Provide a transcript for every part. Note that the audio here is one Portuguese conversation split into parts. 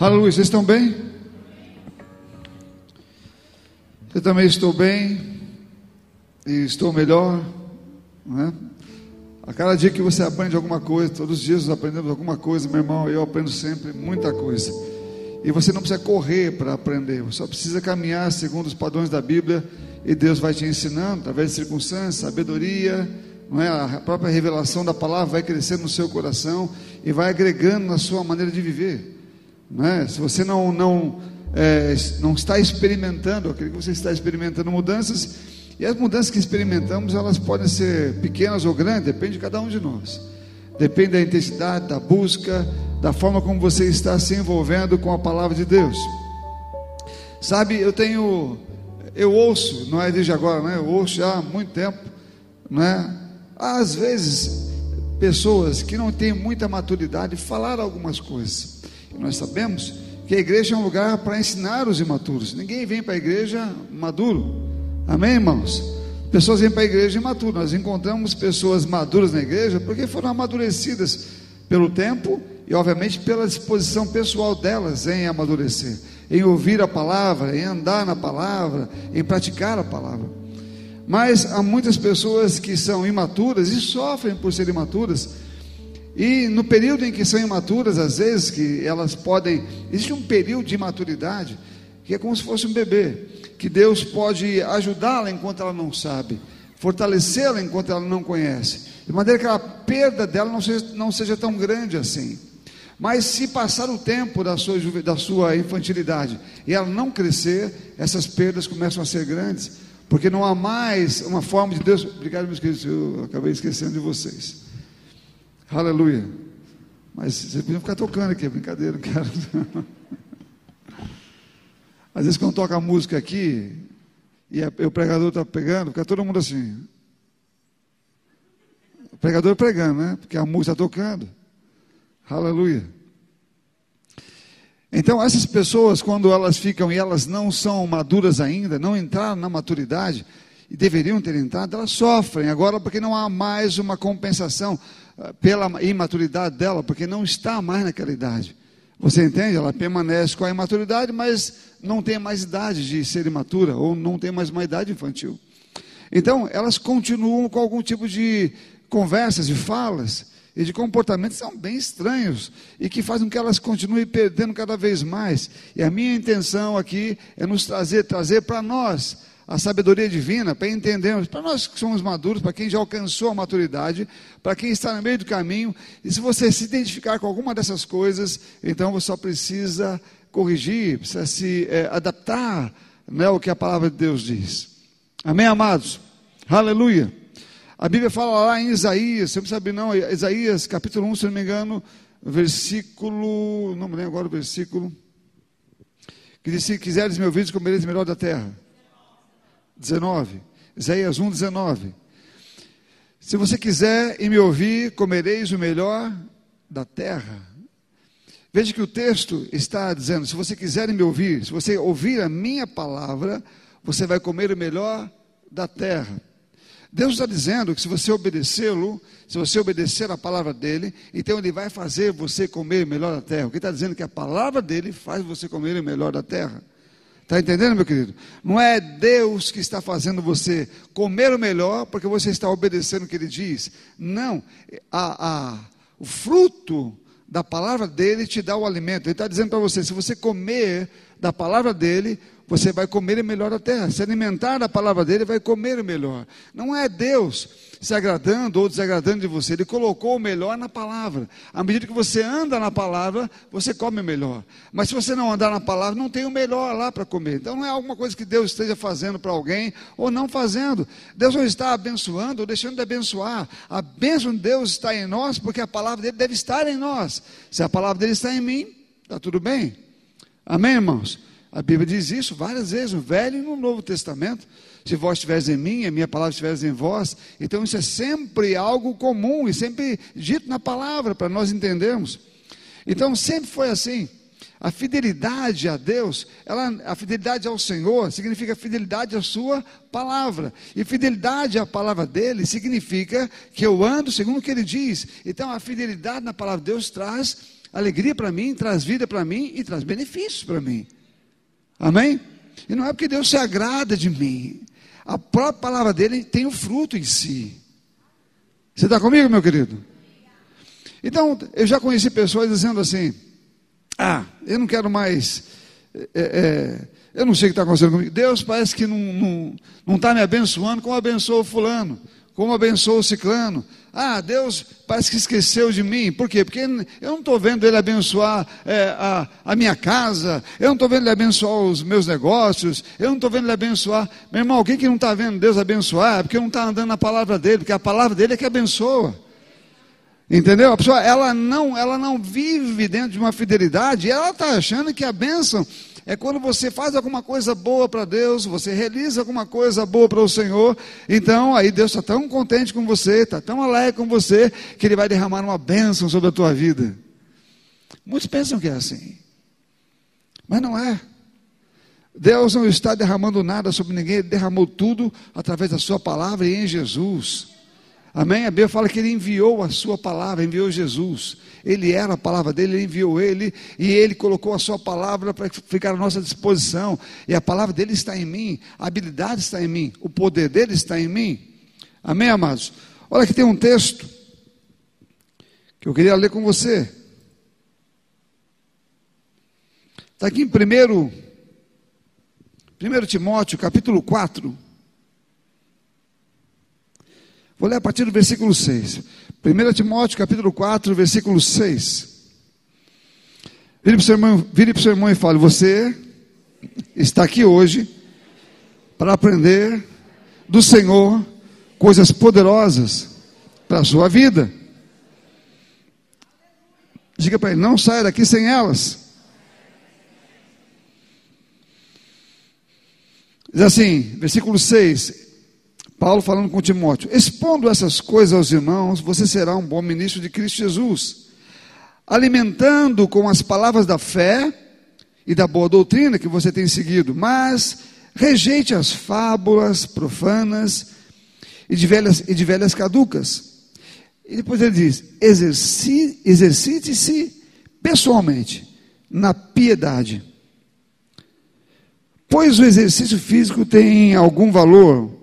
Aleluia, vocês estão bem? Eu também estou bem e estou melhor, não é? A cada dia que você aprende alguma coisa, todos os dias nós aprendemos alguma coisa, meu irmão, eu aprendo sempre muita coisa. E você não precisa correr para aprender, você só precisa caminhar segundo os padrões da Bíblia e Deus vai te ensinando através de circunstâncias, sabedoria, não é? A própria revelação da palavra vai crescendo no seu coração e vai agregando na sua maneira de viver. Não é? Se você não não é, não está experimentando, eu acredito que você está experimentando mudanças e as mudanças que experimentamos elas podem ser pequenas ou grandes, depende de cada um de nós. Depende da intensidade, da busca, da forma como você está se envolvendo com a palavra de Deus. Sabe, eu tenho, eu ouço, não é desde agora, né? Eu ouço já há muito tempo, né? Às vezes, pessoas que não têm muita maturidade falar algumas coisas. Nós sabemos que a igreja é um lugar para ensinar os imaturos. Ninguém vem para a igreja maduro. Amém, irmãos? Pessoas vêm para a igreja imaturas. Nós encontramos pessoas maduras na igreja porque foram amadurecidas pelo tempo e, obviamente, pela disposição pessoal delas em amadurecer, em ouvir a palavra, em andar na palavra, em praticar a palavra. Mas há muitas pessoas que são imaturas e sofrem por ser imaturas. E no período em que são imaturas, às vezes que elas podem, existe um período de imaturidade que é como se fosse um bebê, que Deus pode ajudá-la enquanto ela não sabe, fortalecê-la enquanto ela não conhece, de maneira que a perda dela não seja, não seja tão grande assim. Mas se passar o tempo da sua, da sua infantilidade e ela não crescer, essas perdas começam a ser grandes porque não há mais uma forma de Deus. Obrigado, meus queridos, eu acabei esquecendo de vocês. Aleluia. Mas vocês podiam ficar tocando aqui, é brincadeira, não quero. Às vezes, quando toca a música aqui, e, a, e o pregador está pegando, fica todo mundo assim. O pregador pregando, né? Porque a música está tocando. Aleluia. Então, essas pessoas, quando elas ficam e elas não são maduras ainda, não entraram na maturidade, e deveriam ter entrado, elas sofrem agora porque não há mais uma compensação pela imaturidade dela, porque não está mais naquela idade. Você entende? Ela permanece com a imaturidade, mas não tem mais idade de ser imatura, ou não tem mais uma idade infantil. Então, elas continuam com algum tipo de conversas e falas e de comportamentos são bem estranhos e que fazem com que elas continuem perdendo cada vez mais. E a minha intenção aqui é nos trazer, trazer para nós a sabedoria divina, para entendermos, para nós que somos maduros, para quem já alcançou a maturidade, para quem está no meio do caminho, e se você se identificar com alguma dessas coisas, então você só precisa corrigir, precisa se é, adaptar né, ao que a palavra de Deus diz. Amém, amados? Aleluia. A Bíblia fala lá em Isaías, você não sabe não, Isaías capítulo 1, se não me engano, versículo, não me lembro agora o versículo, que diz, se quiseres me ouvir, comereis melhor da terra. 19, Isaías 1, 19. Se você quiser e me ouvir, comereis o melhor da terra. Veja que o texto está dizendo: se você quiser me ouvir, se você ouvir a minha palavra, você vai comer o melhor da terra. Deus está dizendo que se você obedecê-lo, se você obedecer a palavra dele, então ele vai fazer você comer o melhor da terra. O que está dizendo é que a palavra dele faz você comer o melhor da terra. Está entendendo, meu querido? Não é Deus que está fazendo você comer o melhor porque você está obedecendo o que ele diz. Não. A, a, o fruto da palavra dele te dá o alimento. Ele está dizendo para você: se você comer da palavra dele, você vai comer melhor da terra. Se alimentar da palavra dele, vai comer o melhor. Não é Deus se agradando ou desagradando de você, ele colocou o melhor na palavra. À medida que você anda na palavra, você come melhor. Mas se você não andar na palavra, não tem o melhor lá para comer. Então não é alguma coisa que Deus esteja fazendo para alguém ou não fazendo. Deus não está abençoando ou deixando de abençoar. A bênção de Deus está em nós, porque a palavra dele deve estar em nós. Se a palavra dele está em mim, está tudo bem. Amém, irmãos? A Bíblia diz isso várias vezes, no Velho e no Novo Testamento. Se vós estiveres em mim, a minha palavra estiveres em vós. Então isso é sempre algo comum e sempre dito na palavra para nós entendermos. Então sempre foi assim. A fidelidade a Deus, ela, a fidelidade ao Senhor significa fidelidade à Sua palavra. E fidelidade à palavra dele significa que eu ando segundo o que ele diz. Então a fidelidade na palavra de Deus traz alegria para mim, traz vida para mim e traz benefícios para mim. Amém? E não é porque Deus se agrada de mim. A própria palavra dele tem o fruto em si. Você está comigo, meu querido? Então, eu já conheci pessoas dizendo assim: Ah, eu não quero mais. É, é, eu não sei o que está acontecendo comigo. Deus parece que não está não, não tá me abençoando como abençoou fulano, como abençoou o ciclano. Ah, Deus parece que esqueceu de mim. Por quê? Porque eu não estou vendo Ele abençoar é, a, a minha casa, eu não estou vendo Ele abençoar os meus negócios, eu não estou vendo Ele abençoar. Meu irmão, alguém que não está vendo Deus abençoar é porque não está andando na palavra dele, porque a palavra dele é que abençoa. Entendeu? A pessoa ela não, ela não vive dentro de uma fidelidade, ela está achando que a bênção é quando você faz alguma coisa boa para Deus, você realiza alguma coisa boa para o Senhor, então aí Deus está tão contente com você, está tão alegre com você, que Ele vai derramar uma bênção sobre a tua vida. Muitos pensam que é assim, mas não é. Deus não está derramando nada sobre ninguém, Ele derramou tudo através da Sua palavra e em Jesus. Amém? A Bíblia fala que ele enviou a sua palavra, enviou Jesus. Ele era a palavra dele, ele enviou ele e ele colocou a sua palavra para ficar à nossa disposição. E a palavra dele está em mim, a habilidade está em mim, o poder dele está em mim. Amém, amados? Olha que tem um texto que eu queria ler com você. Está aqui em 1 Timóteo, capítulo 4. Vou ler a partir do versículo 6. 1 Timóteo, capítulo 4, versículo 6. Vire para o seu irmão, vire para o seu irmão e fale: Você está aqui hoje para aprender do Senhor coisas poderosas para a sua vida. Diga para ele: Não saia daqui sem elas. Diz assim, versículo 6: Paulo falando com Timóteo: expondo essas coisas aos irmãos, você será um bom ministro de Cristo Jesus, alimentando com as palavras da fé e da boa doutrina que você tem seguido, mas rejeite as fábulas profanas e de velhas, e de velhas caducas. E depois ele diz: exercite-se pessoalmente na piedade. Pois o exercício físico tem algum valor,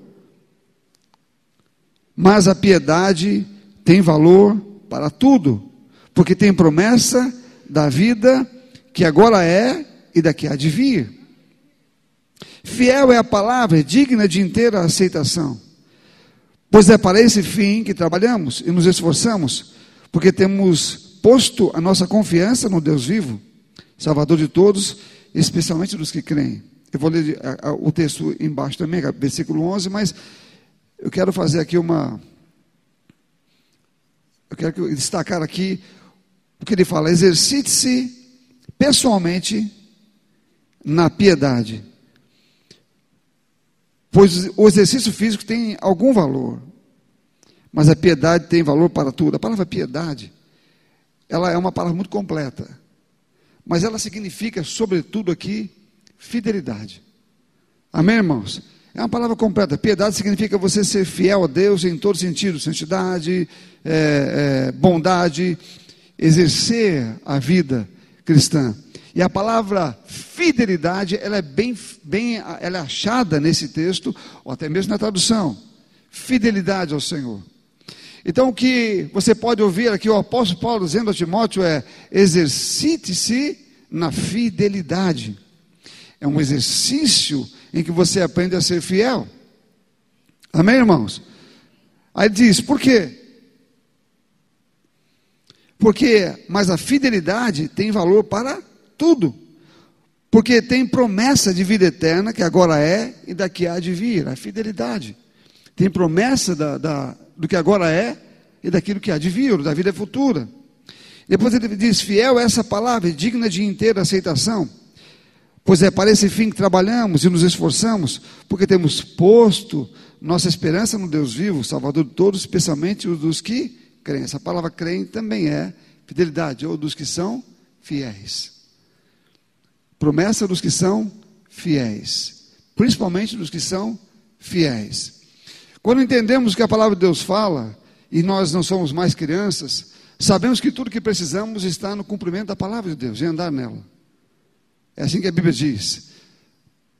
mas a piedade tem valor para tudo, porque tem promessa da vida que agora é e daqui há de vir. Fiel é a palavra, digna de inteira aceitação. Pois é para esse fim que trabalhamos e nos esforçamos, porque temos posto a nossa confiança no Deus vivo, Salvador de todos, especialmente dos que creem. Eu vou ler o texto embaixo também, versículo 11, mas eu quero fazer aqui uma. Eu quero destacar aqui o que ele fala: exercite-se pessoalmente na piedade. Pois o exercício físico tem algum valor, mas a piedade tem valor para tudo. A palavra piedade, ela é uma palavra muito completa, mas ela significa, sobretudo aqui, fidelidade. Amém, irmãos? É uma palavra completa. Piedade significa você ser fiel a Deus em todo sentido, santidade, é, é, bondade, exercer a vida cristã. E a palavra fidelidade, ela é bem, bem ela é achada nesse texto, ou até mesmo na tradução. Fidelidade ao Senhor. Então, o que você pode ouvir aqui, o apóstolo Paulo dizendo a Timóteo é: exercite-se na fidelidade. É um exercício em que você aprende a ser fiel. Amém, irmãos? Aí diz, por quê? Porque, mas a fidelidade tem valor para tudo. Porque tem promessa de vida eterna, que agora é e daqui há de vir. A fidelidade. Tem promessa da, da, do que agora é e daquilo que há de vir, da vida futura. Depois ele diz: fiel é essa palavra, digna de inteira aceitação. Pois é para esse fim que trabalhamos e nos esforçamos, porque temos posto nossa esperança no Deus vivo, Salvador de todos, especialmente os dos que creem. Essa palavra creem também é fidelidade, ou dos que são fiéis. Promessa dos que são fiéis, principalmente dos que são fiéis. Quando entendemos que a palavra de Deus fala, e nós não somos mais crianças, Sabemos que tudo que precisamos está no cumprimento da palavra de Deus, em andar nela. É assim que a Bíblia diz.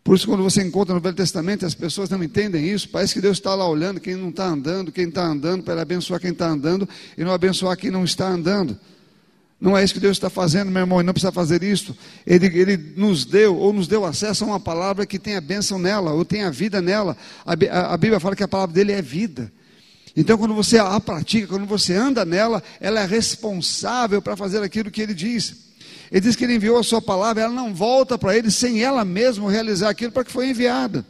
Por isso, quando você encontra no Velho Testamento, as pessoas não entendem isso. Parece que Deus está lá olhando quem não está andando, quem está andando, para abençoar quem está andando e não abençoar quem não está andando. Não é isso que Deus está fazendo, meu irmão, e não precisa fazer isso. Ele, ele nos deu, ou nos deu acesso a uma palavra que tem a bênção nela, ou tem a vida nela. A, a, a Bíblia fala que a palavra dele é vida. Então, quando você a pratica, quando você anda nela, ela é responsável para fazer aquilo que ele diz. Ele diz que ele enviou a sua palavra, ela não volta para ele sem ela mesma realizar aquilo para que foi enviada.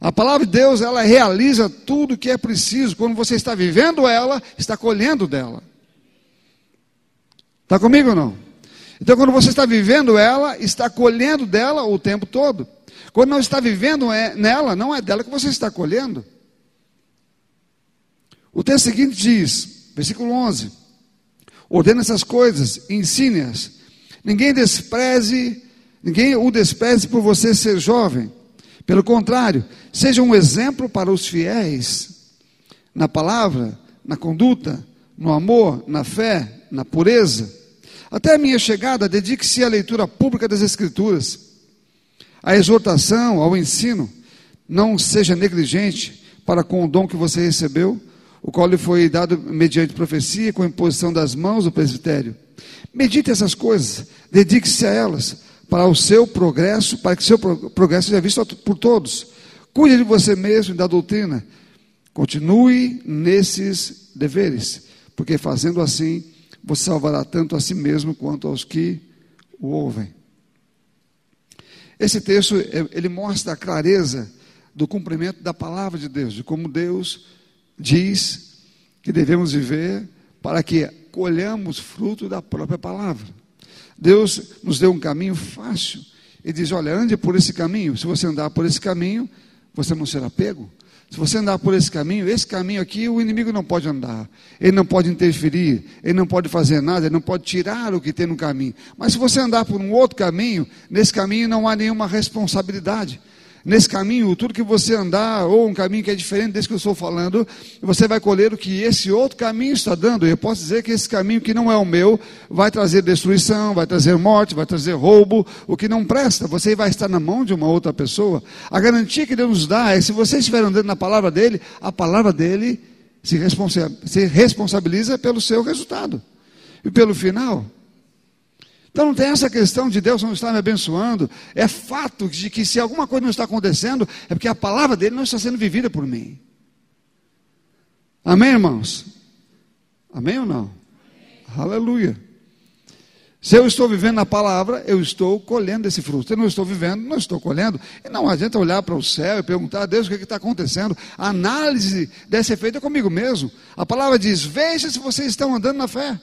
A palavra de Deus, ela realiza tudo o que é preciso. Quando você está vivendo ela, está colhendo dela. Está comigo ou não? Então, quando você está vivendo ela, está colhendo dela o tempo todo. Quando não está vivendo é, nela, não é dela que você está colhendo. O texto seguinte diz, versículo 11: Ordena essas coisas, ensine-as. Ninguém despreze, ninguém o despreze por você ser jovem. Pelo contrário, seja um exemplo para os fiéis na palavra, na conduta, no amor, na fé, na pureza. Até a minha chegada, dedique-se à leitura pública das Escrituras, à exortação, ao ensino. Não seja negligente para com o dom que você recebeu, o qual lhe foi dado mediante profecia, com a imposição das mãos do presbitério. Medite essas coisas, dedique-se a elas, para o seu progresso, para que seu progresso seja visto por todos. Cuide de você mesmo e da doutrina. Continue nesses deveres, porque fazendo assim, você salvará tanto a si mesmo quanto aos que o ouvem. Esse texto, ele mostra a clareza do cumprimento da palavra de Deus, de como Deus diz que devemos viver para que colhamos fruto da própria palavra. Deus nos deu um caminho fácil e diz: Olha, ande por esse caminho. Se você andar por esse caminho, você não será pego. Se você andar por esse caminho, esse caminho aqui, o inimigo não pode andar, ele não pode interferir, ele não pode fazer nada, ele não pode tirar o que tem no caminho. Mas se você andar por um outro caminho, nesse caminho não há nenhuma responsabilidade. Nesse caminho, tudo que você andar, ou um caminho que é diferente desse que eu estou falando, você vai colher o que esse outro caminho está dando. Eu posso dizer que esse caminho que não é o meu, vai trazer destruição, vai trazer morte, vai trazer roubo, o que não presta. Você vai estar na mão de uma outra pessoa. A garantia que Deus nos dá é se você estiver andando na palavra dele, a palavra dele se responsabiliza pelo seu resultado. E pelo final, então não tem essa questão de Deus não estar me abençoando. É fato de que se alguma coisa não está acontecendo, é porque a palavra dele não está sendo vivida por mim. Amém, irmãos? Amém ou não? Amém. Aleluia. Se eu estou vivendo a palavra, eu estou colhendo esse fruto. Se eu não estou vivendo, não estou colhendo. E não adianta olhar para o céu e perguntar a Deus o que é está acontecendo. A análise deve ser feita comigo mesmo. A palavra diz: veja se vocês estão andando na fé.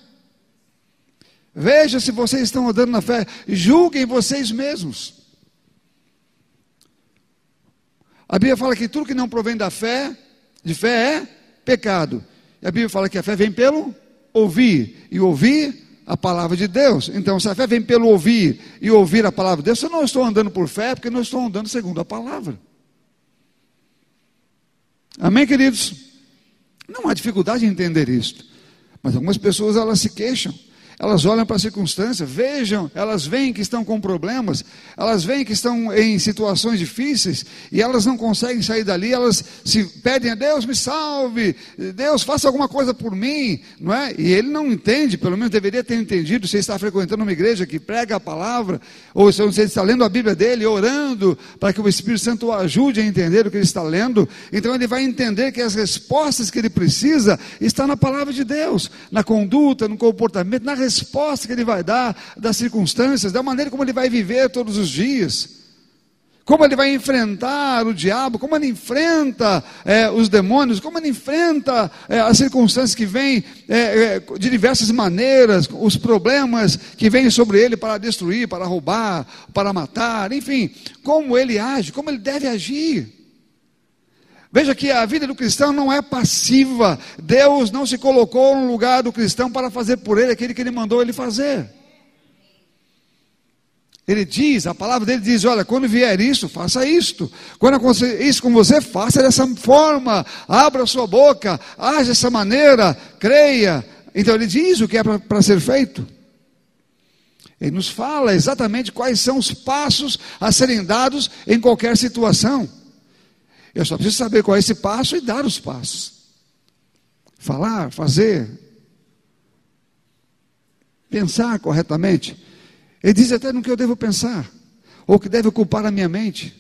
Veja se vocês estão andando na fé. Julguem vocês mesmos. A Bíblia fala que tudo que não provém da fé, de fé é pecado. E a Bíblia fala que a fé vem pelo ouvir. E ouvir a palavra de Deus. Então, se a fé vem pelo ouvir e ouvir a palavra de Deus, eu não estou andando por fé, porque não estou andando segundo a palavra. Amém, queridos? Não há dificuldade em entender isto. Mas algumas pessoas elas se queixam. Elas olham para a circunstância, vejam, elas veem que estão com problemas, elas veem que estão em situações difíceis e elas não conseguem sair dali, elas se pedem a Deus, me salve, Deus, faça alguma coisa por mim, não é? E ele não entende, pelo menos deveria ter entendido, se está frequentando uma igreja que prega a palavra, ou se você está lendo a Bíblia dele, orando para que o Espírito Santo o ajude a entender o que ele está lendo, então ele vai entender que as respostas que ele precisa estão na palavra de Deus, na conduta, no comportamento, na que ele vai dar das circunstâncias, da maneira como ele vai viver todos os dias. Como ele vai enfrentar o diabo, como ele enfrenta é, os demônios, como ele enfrenta é, as circunstâncias que vêm é, é, de diversas maneiras, os problemas que vêm sobre ele para destruir, para roubar, para matar, enfim, como ele age, como ele deve agir. Veja que a vida do cristão não é passiva. Deus não se colocou no lugar do cristão para fazer por ele aquilo que ele mandou ele fazer. Ele diz, a palavra dele diz: olha, quando vier isso, faça isto. Quando acontecer isso com você, faça dessa forma. Abra sua boca, age dessa maneira, creia, Então ele diz o que é para ser feito. Ele nos fala exatamente quais são os passos a serem dados em qualquer situação. Eu só preciso saber qual é esse passo e dar os passos. Falar, fazer, pensar corretamente. Ele diz até no que eu devo pensar, ou que deve ocupar a minha mente.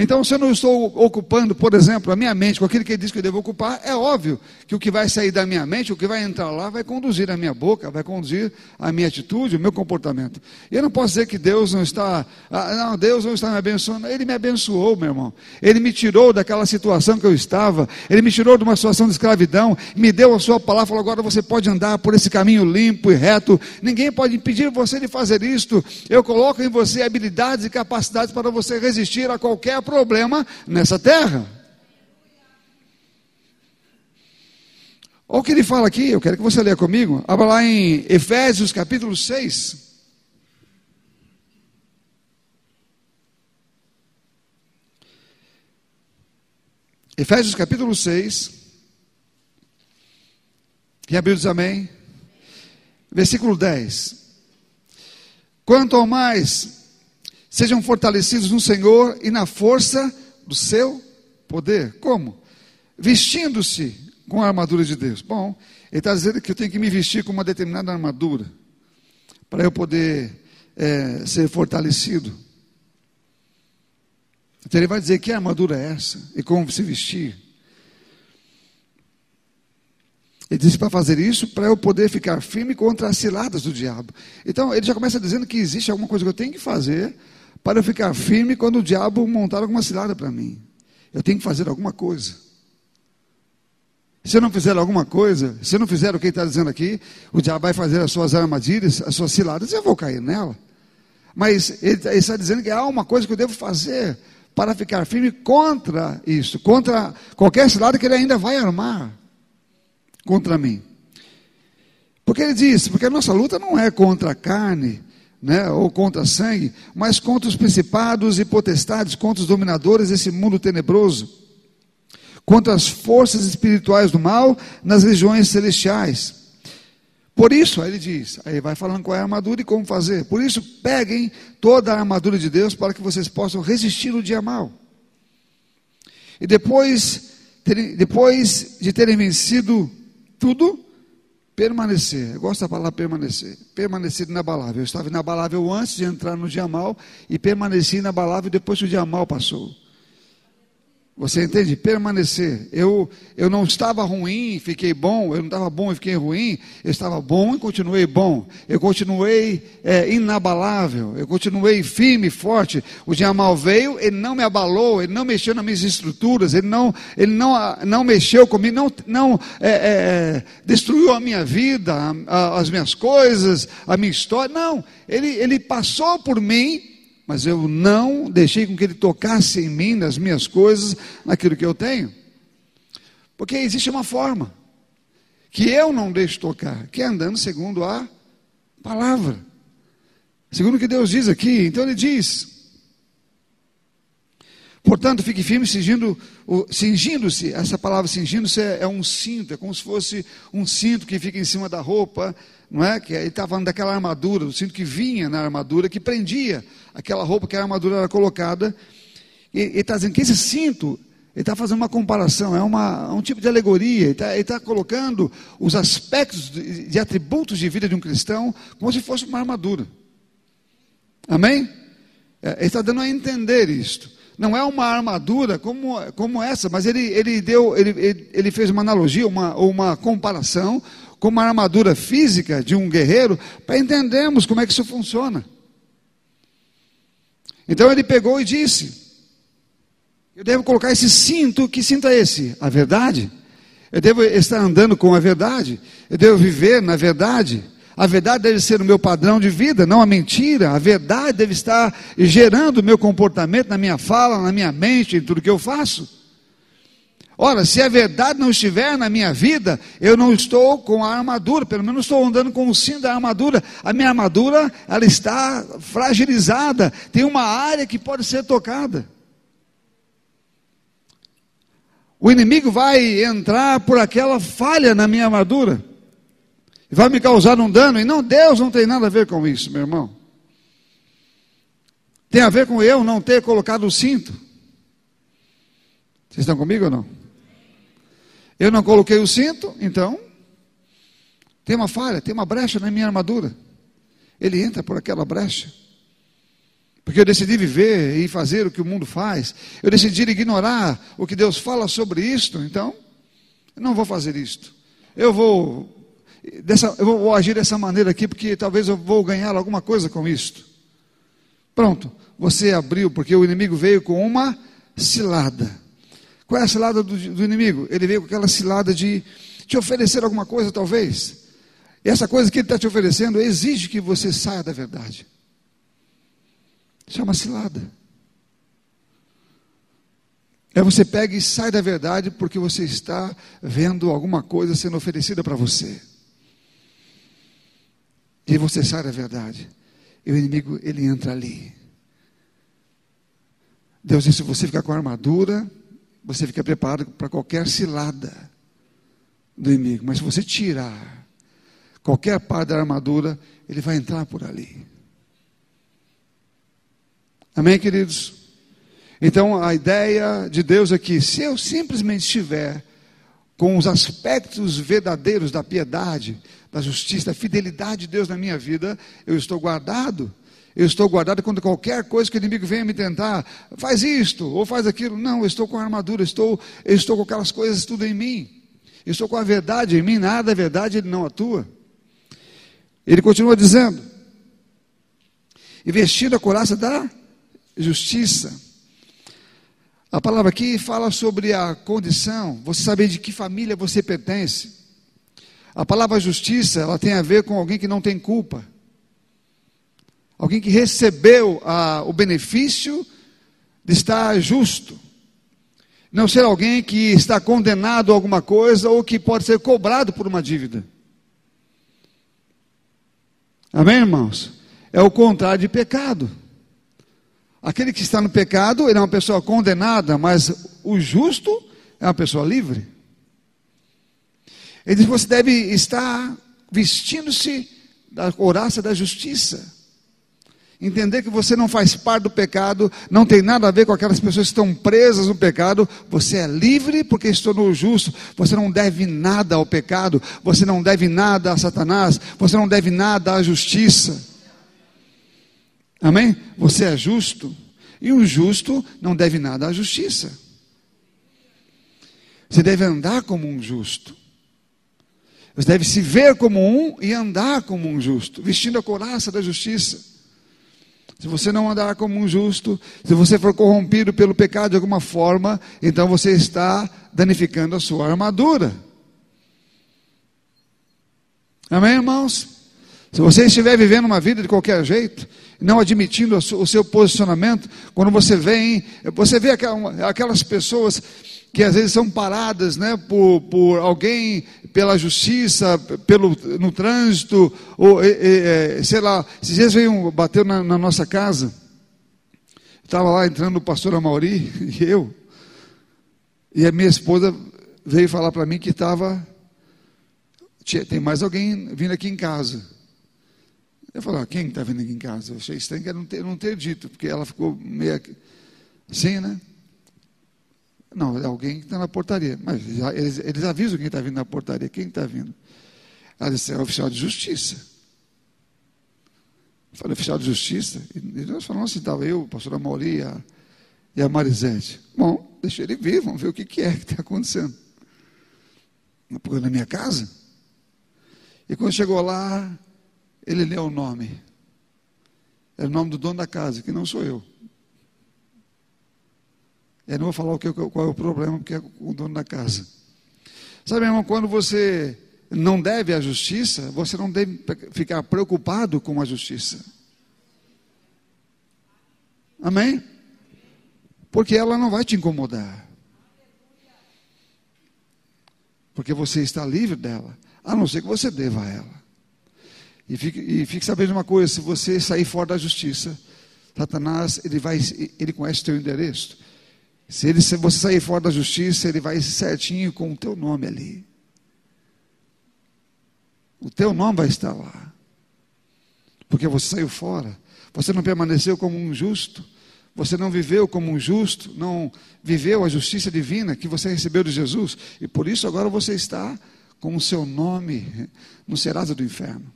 Então, se eu não estou ocupando, por exemplo, a minha mente com aquilo que ele diz que eu devo ocupar, é óbvio que o que vai sair da minha mente, o que vai entrar lá, vai conduzir a minha boca, vai conduzir a minha atitude, o meu comportamento. E eu não posso dizer que Deus não está, ah, não, Deus não está me abençoando. Ele me abençoou, meu irmão. Ele me tirou daquela situação que eu estava, ele me tirou de uma situação de escravidão, me deu a sua palavra, falou: agora você pode andar por esse caminho limpo e reto. Ninguém pode impedir você de fazer isto. Eu coloco em você habilidades e capacidades para você resistir a qualquer problema nessa terra. Olha o que ele fala aqui, eu quero que você leia comigo. Abra lá em Efésios capítulo 6. Efésios capítulo 6. Quem abriu diz amém? Versículo 10. Quanto ao mais Sejam fortalecidos no Senhor e na força do seu poder. Como? Vestindo-se com a armadura de Deus. Bom, ele está dizendo que eu tenho que me vestir com uma determinada armadura para eu poder é, ser fortalecido. Então ele vai dizer que armadura é essa e como se vestir. Ele disse para fazer isso para eu poder ficar firme contra as ciladas do diabo. Então ele já começa dizendo que existe alguma coisa que eu tenho que fazer para eu ficar firme quando o diabo montar alguma cilada para mim. Eu tenho que fazer alguma coisa. Se eu não fizer alguma coisa, se eu não fizer o que ele está dizendo aqui, o diabo vai fazer as suas armadilhas, as suas ciladas, eu vou cair nela. Mas ele, ele está dizendo que há uma coisa que eu devo fazer para ficar firme contra isso, contra qualquer cilada que ele ainda vai armar contra mim. Porque ele diz, porque a nossa luta não é contra a carne, né, ou contra sangue, mas contra os principados e potestades, contra os dominadores desse mundo tenebroso, contra as forças espirituais do mal nas regiões celestiais. Por isso, aí ele diz, aí vai falando qual é a armadura e como fazer. Por isso, peguem toda a armadura de Deus para que vocês possam resistir o dia mal. E depois, terem, depois de terem vencido tudo, Permanecer, eu gosto da palavra permanecer. Permanecer inabalável. Eu estava inabalável antes de entrar no dia mal e permaneci inabalável depois que o dia mal passou. Você entende? Permanecer. Eu, eu não estava ruim e fiquei bom, eu não estava bom e fiquei ruim, eu estava bom e continuei bom. Eu continuei é, inabalável, eu continuei firme forte. O dia mal veio, ele não me abalou, ele não mexeu nas minhas estruturas, ele não, ele não, não mexeu comigo, não, não é, é, destruiu a minha vida, a, a, as minhas coisas, a minha história. Não, ele, ele passou por mim mas eu não deixei com que ele tocasse em mim, nas minhas coisas, naquilo que eu tenho. Porque existe uma forma que eu não deixo tocar, que é andando segundo a palavra. Segundo o que Deus diz aqui. Então ele diz: Portanto, fique firme, cingindo-se. Essa palavra cingindo-se é, é, um cinto, é como se fosse um cinto que fica em cima da roupa, não é? Que ele está falando daquela armadura, do cinto que vinha na armadura, que prendia aquela roupa que a armadura era colocada. E ele está dizendo que esse cinto, ele está fazendo uma comparação, é uma, um tipo de alegoria, ele está, tá colocando os aspectos de, de atributos de vida de um cristão como se fosse uma armadura. Amém? É, ele está dando a entender isto não é uma armadura como, como essa, mas ele, ele, deu, ele, ele, ele fez uma analogia, uma, uma comparação com uma armadura física de um guerreiro, para entendermos como é que isso funciona. Então ele pegou e disse: Eu devo colocar esse cinto, que cinto é esse? A verdade. Eu devo estar andando com a verdade. Eu devo viver na verdade. A verdade deve ser o meu padrão de vida, não a mentira. A verdade deve estar gerando o meu comportamento, na minha fala, na minha mente, em tudo que eu faço. Ora, se a verdade não estiver na minha vida, eu não estou com a armadura, pelo menos estou andando com o cinto da armadura. A minha armadura, ela está fragilizada, tem uma área que pode ser tocada. O inimigo vai entrar por aquela falha na minha armadura. Vai me causar um dano. E não, Deus não tem nada a ver com isso, meu irmão. Tem a ver com eu não ter colocado o cinto. Vocês estão comigo ou não? Eu não coloquei o cinto, então tem uma falha, tem uma brecha na minha armadura. Ele entra por aquela brecha. Porque eu decidi viver e fazer o que o mundo faz. Eu decidi ignorar o que Deus fala sobre isto. Então, eu não vou fazer isto. Eu vou, dessa, eu vou agir dessa maneira aqui, porque talvez eu vou ganhar alguma coisa com isto. Pronto, você abriu, porque o inimigo veio com uma cilada. Qual é a cilada do, do inimigo? Ele veio com aquela cilada de te oferecer alguma coisa, talvez. E essa coisa que ele está te oferecendo exige que você saia da verdade. Chama cilada. É você pega e sai da verdade porque você está vendo alguma coisa sendo oferecida para você. E você sai da verdade. E o inimigo, ele entra ali. Deus disse: se você ficar com a armadura, você fica preparado para qualquer cilada do inimigo. Mas se você tirar qualquer parte da armadura, ele vai entrar por ali. Amém, queridos? Então a ideia de Deus é que se eu simplesmente estiver com os aspectos verdadeiros da piedade, da justiça, da fidelidade de Deus na minha vida, eu estou guardado. Eu estou guardado contra qualquer coisa que o inimigo venha me tentar. Faz isto ou faz aquilo. Não, eu estou com a armadura, estou, eu estou com aquelas coisas tudo em mim. Eu estou com a verdade em mim, nada é verdade, ele não atua. Ele continua dizendo: e a coraça da justiça. A palavra aqui fala sobre a condição, você saber de que família você pertence. A palavra justiça, ela tem a ver com alguém que não tem culpa. Alguém que recebeu a, o benefício de estar justo. Não ser alguém que está condenado a alguma coisa ou que pode ser cobrado por uma dívida. Amém, irmãos? É o contrário de pecado. Aquele que está no pecado, ele é uma pessoa condenada, mas o justo é uma pessoa livre. Ele diz: você deve estar vestindo-se da couraça da justiça. Entender que você não faz parte do pecado, não tem nada a ver com aquelas pessoas que estão presas no pecado, você é livre porque estou no justo, você não deve nada ao pecado, você não deve nada a Satanás, você não deve nada à justiça. Amém? Você é justo, e um justo não deve nada à justiça. Você deve andar como um justo. Você deve se ver como um e andar como um justo, vestindo a couraça da justiça. Se você não andar como um justo, se você for corrompido pelo pecado de alguma forma, então você está danificando a sua armadura. Amém, irmãos? Se você estiver vivendo uma vida de qualquer jeito, não admitindo o seu posicionamento, quando você vem, você vê aquelas pessoas que às vezes são paradas né, por, por alguém, pela justiça, pelo, no trânsito, ou é, sei lá, esses dias veio, bateu na, na nossa casa, estava lá entrando o pastor Amauri e eu, e a minha esposa veio falar para mim que estava, tem mais alguém vindo aqui em casa. Eu falei, ah, quem está vindo aqui em casa? Eu achei estranho que não ter, não ter dito, porque ela ficou meio assim, né? Não, é alguém que está na portaria. Mas eles, eles avisam quem está vindo na portaria. Quem está vindo? Ela disse, é oficial de justiça. Eu falei, oficial de justiça? E nós falamos assim, estava eu, o pastor Amauri e a, e a Marisete. Bom, deixa ele vir, vamos ver o que, que é que está acontecendo. Na minha casa. E quando chegou lá, ele leu o nome. É o nome do dono da casa, que não sou eu. Eu não vou falar o que, qual é o problema, porque é o dono da casa. Sabe, irmão, quando você não deve à justiça, você não deve ficar preocupado com a justiça. Amém? Porque ela não vai te incomodar. Porque você está livre dela, a não ser que você deva a ela. E fique, e fique sabendo uma coisa: se você sair fora da justiça, Satanás ele vai, ele conhece teu endereço Se, ele, se você sair fora da justiça, ele vai certinho com o teu nome ali. O teu nome vai estar lá. Porque você saiu fora. Você não permaneceu como um justo. Você não viveu como um justo. Não viveu a justiça divina que você recebeu de Jesus. E por isso agora você está com o seu nome no Serasa do inferno.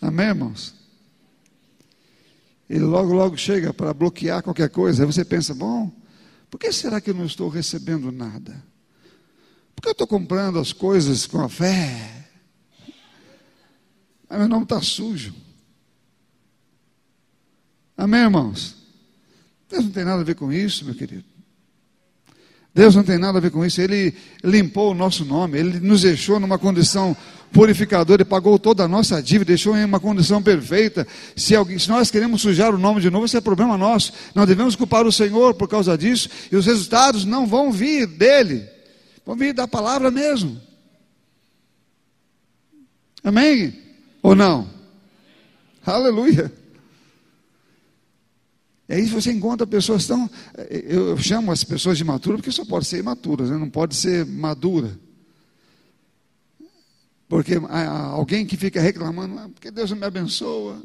Amém, irmãos? Ele logo, logo chega para bloquear qualquer coisa. Aí você pensa: bom, por que será que eu não estou recebendo nada? Por que eu estou comprando as coisas com a fé? Mas meu nome está sujo. Amém, irmãos? Deus não tem nada a ver com isso, meu querido. Deus não tem nada a ver com isso. Ele limpou o nosso nome, ele nos deixou numa condição purificadora, ele pagou toda a nossa dívida, deixou em uma condição perfeita. Se, alguém, se nós queremos sujar o nome de novo, isso é problema nosso. Nós devemos culpar o Senhor por causa disso, e os resultados não vão vir dele, vão vir da palavra mesmo. Amém? Ou não? Aleluia. E aí você encontra pessoas tão. Eu chamo as pessoas de matura porque só pode ser imaturas, né? não pode ser madura. Porque alguém que fica reclamando, ah, porque Deus não me abençoa,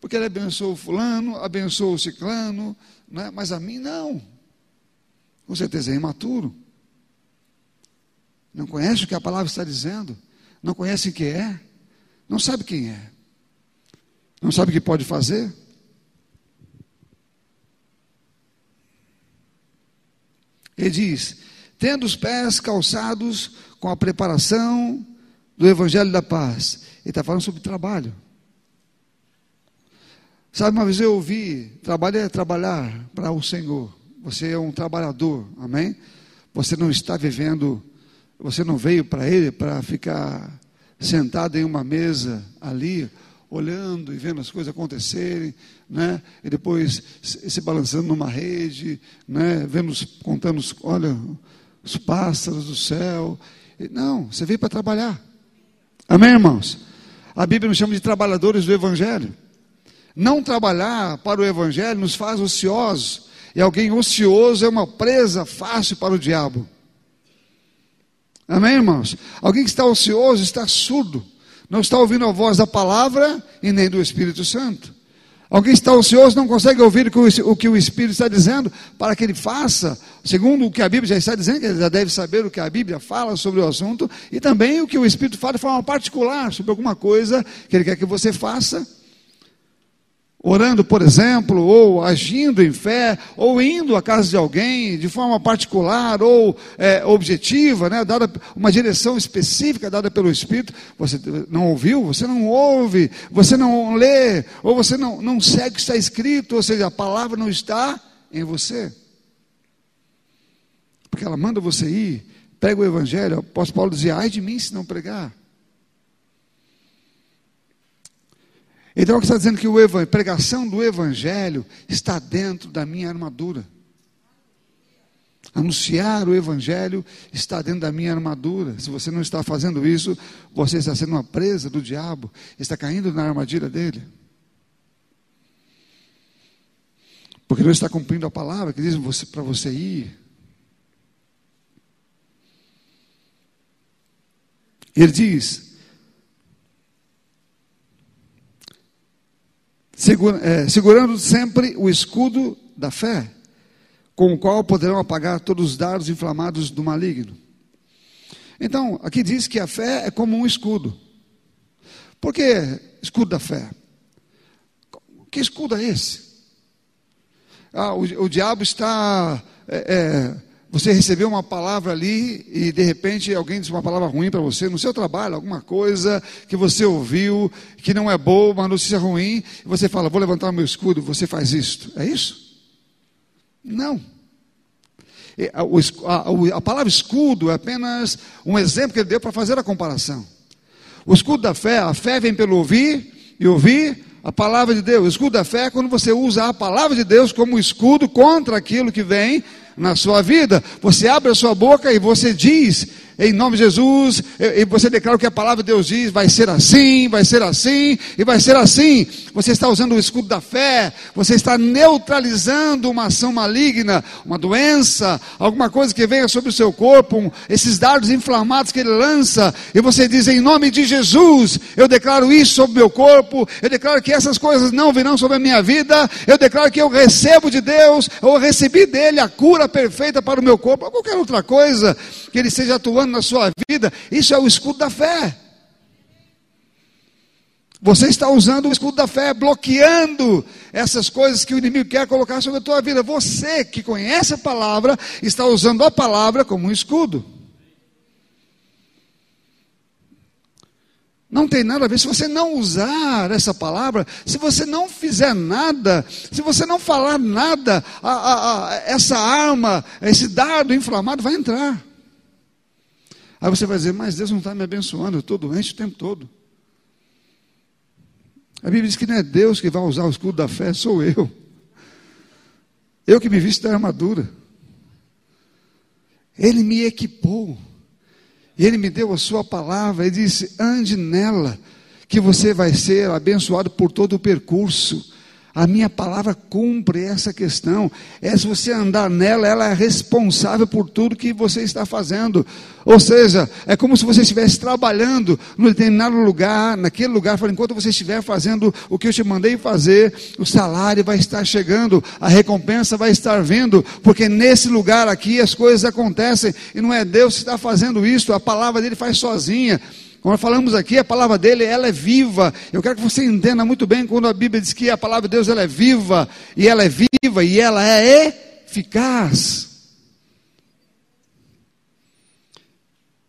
porque Ele abençoou o fulano, abençoou o ciclano, né? mas a mim não. Com certeza é imaturo. Não conhece o que a palavra está dizendo, não conhece quem é, não sabe quem é, não sabe o que pode fazer. Ele diz: tendo os pés calçados com a preparação do Evangelho da Paz. Ele está falando sobre trabalho. Sabe, uma vez eu ouvi: trabalho é trabalhar para o Senhor. Você é um trabalhador, amém? Você não está vivendo, você não veio para Ele para ficar sentado em uma mesa ali, olhando e vendo as coisas acontecerem, né? E depois se, balançando numa rede, né? Vendo, contando, olha, os pássaros do céu. Não, você veio para trabalhar. Amém, irmãos? A Bíblia nos chama de trabalhadores do Evangelho. Não trabalhar para o Evangelho nos faz ociosos. E alguém ocioso é uma presa fácil para o diabo. Amém, irmãos? Alguém que está ocioso está surdo não está ouvindo a voz da palavra e nem do Espírito Santo. Alguém está ocioso, não consegue ouvir o que o Espírito está dizendo para que ele faça, segundo o que a Bíblia já está dizendo, que ele já deve saber o que a Bíblia fala sobre o assunto, e também o que o Espírito fala de forma particular sobre alguma coisa que ele quer que você faça orando, por exemplo, ou agindo em fé, ou indo à casa de alguém de forma particular ou é, objetiva, né, dada uma direção específica dada pelo Espírito, você não ouviu, você não ouve, você não lê, ou você não, não segue o que está escrito, ou seja, a palavra não está em você. Porque ela manda você ir, pega o Evangelho, o apóstolo Paulo dizia, ai de mim se não pregar. Então, está dizendo que a pregação do Evangelho está dentro da minha armadura. Anunciar o Evangelho está dentro da minha armadura. Se você não está fazendo isso, você está sendo uma presa do diabo, está caindo na armadilha dele. Porque não está cumprindo a palavra que diz para você ir. Ele diz: segura, é, segurando sempre o escudo da fé, com o qual poderão apagar todos os dardos inflamados do maligno. Então, aqui diz que a fé é como um escudo. Por que escudo da fé? Que escudo é esse? Ah, o, o diabo está é, é, você recebeu uma palavra ali e de repente alguém disse uma palavra ruim para você no seu trabalho, alguma coisa que você ouviu que não é boa, uma notícia ruim, e você fala: Vou levantar meu escudo, você faz isto. É isso? Não. A, palavra escudo é apenas um exemplo que ele deu para fazer a comparação. O escudo da fé, a fé vem pelo ouvir e ouvir a palavra de Deus. O escudo da fé é quando você usa a palavra de Deus como escudo contra aquilo que vem na sua vida. Você abre a sua boca e você diz em nome de Jesus, e você declara o que a palavra de Deus diz, vai ser assim, vai ser assim, e vai ser assim. Você está usando o escudo da fé, você está neutralizando uma ação maligna, uma doença, alguma coisa que venha sobre o seu corpo, um, esses dardos inflamados que ele lança, e você diz, em nome de Jesus, eu declaro isso sobre o meu corpo, eu declaro que essas coisas não virão sobre a minha vida, eu declaro que eu recebo de Deus, eu recebi dele a cura perfeita para o meu corpo, ou qualquer outra coisa que ele esteja atuando na sua vida, isso é o escudo da fé. Você está usando o escudo da fé, bloqueando essas coisas que o inimigo quer colocar sobre a tua vida. Você que conhece a palavra, está usando a palavra como um escudo. Não tem nada a ver. Se você não usar essa palavra, se você não fizer nada, se você não falar nada, a, a, a, essa arma, esse dardo inflamado vai entrar. Aí você vai dizer, mas Deus não está me abençoando, eu estou doente o tempo todo. A Bíblia diz que não é Deus que vai usar o escudo da fé, sou eu. Eu que me visto da armadura. Ele me equipou. E Ele me deu a Sua palavra e disse: ande nela, que você vai ser abençoado por todo o percurso. A minha palavra cumpre essa questão. É se você andar nela, ela é responsável por tudo que você está fazendo. Ou seja, é como se você estivesse trabalhando num determinado lugar, naquele lugar, enquanto você estiver fazendo o que eu te mandei fazer, o salário vai estar chegando, a recompensa vai estar vindo, porque nesse lugar aqui as coisas acontecem, e não é Deus que está fazendo isso, a palavra dele faz sozinha. Como falamos aqui, a palavra dele, ela é viva. Eu quero que você entenda muito bem quando a Bíblia diz que a palavra de Deus ela é viva, e ela é viva, e ela é eficaz.